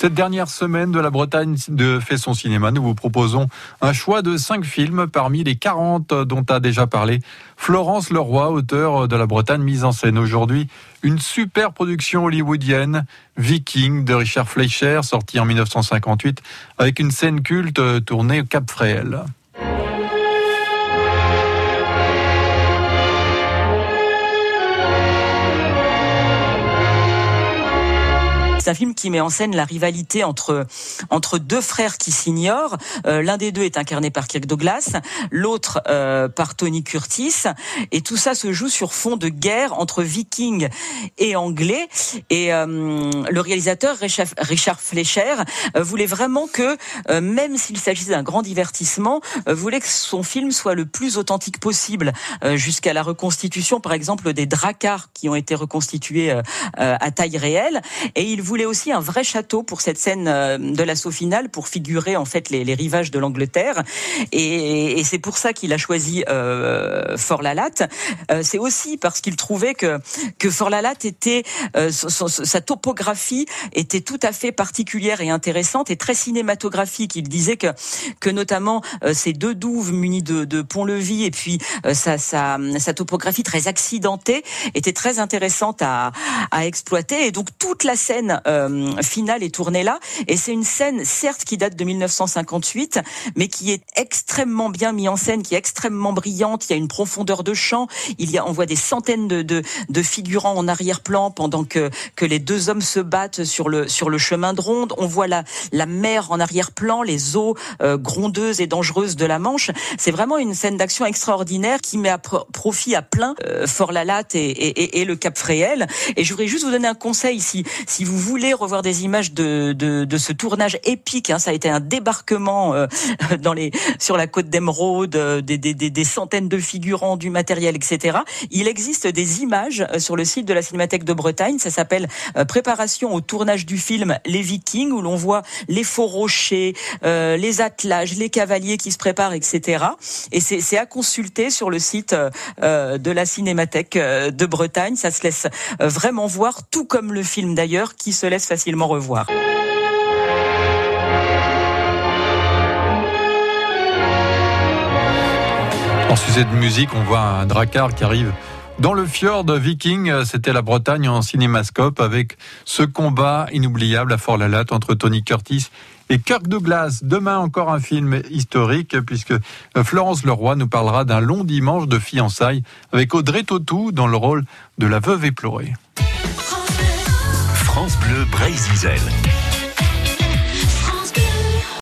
Cette dernière semaine de la Bretagne de fait son cinéma, nous vous proposons un choix de cinq films parmi les 40 dont a déjà parlé Florence Leroy, auteur de la Bretagne mise en scène aujourd'hui. Une super production hollywoodienne, Viking de Richard Fleischer, sorti en 1958, avec une scène culte tournée au Cap Fréhel. C'est un film qui met en scène la rivalité entre entre deux frères qui s'ignorent. Euh, l'un des deux est incarné par Kirk Douglas, l'autre euh, par Tony Curtis, et tout ça se joue sur fond de guerre entre Vikings et Anglais. Et euh, le réalisateur Richard Fleischer voulait vraiment que, même s'il s'agissait d'un grand divertissement, voulait que son film soit le plus authentique possible, jusqu'à la reconstitution, par exemple, des dracars qui ont été reconstitués à taille réelle. Et il voulait aussi un vrai château pour cette scène euh, de l'assaut final pour figurer en fait les, rivages de l'Angleterre. Et, c'est pour ça qu'il a choisi euh, Fort Lalatte. Euh, c'est aussi parce qu'il trouvait que que Fort Lalatte était euh, sa topographie était tout à fait particulière et intéressante et très cinématographique. Il disait que que notamment ces deux douves munies de, de pont-levis et puis sa, sa, topographie très accidentée était très intéressante à, à exploiter. Et donc toute la scène euh, finale est tournée là. Et c'est une scène, certes, qui date de 1958, mais qui est extrêmement bien mise en scène, qui est extrêmement brillante. Il y a une profondeur de champ. Il y a, on voit des centaines de, de, de figurants en arrière-plan pendant que, que les deux hommes se battent sur le, sur le chemin de ronde. On voit la, la mer en arrière-plan, les eaux euh, grondeuses et dangereuses de la Manche. C'est vraiment une scène d'action extraordinaire qui met à profit à plein euh, Fort-la-Latte et, et, et, le Cap Fréhel. Et je voudrais juste vous donner un conseil si, si vous voulez revoir des images de, de, de ce tournage épique, hein, ça a été un débarquement euh, dans les, sur la côte d'Emeraude, euh, des, des, des, centaines de figurants, du matériel, etc. Il existe des images euh, sur le site de la Cinémathèque de Bretagne. Ça s'appelle Préparation au tournage du film Les Vikings, où l'on voit les faux rochers, les attelages, les cavaliers qui se préparent, etc. Et c'est à consulter sur le site de la Cinémathèque de Bretagne. Ça se laisse vraiment voir, tout comme le film d'ailleurs, qui se laisse facilement revoir. En sujet de musique, on voit un dracar qui arrive dans le fjord viking, c'était la Bretagne en cinémascope avec ce combat inoubliable à Fort-la-Latte entre Tony Curtis et Kirk Douglas. Demain encore un film historique puisque Florence Leroy nous parlera d'un long dimanche de fiançailles avec Audrey Tautou dans le rôle de la veuve éplorée. France Bleu Brésil.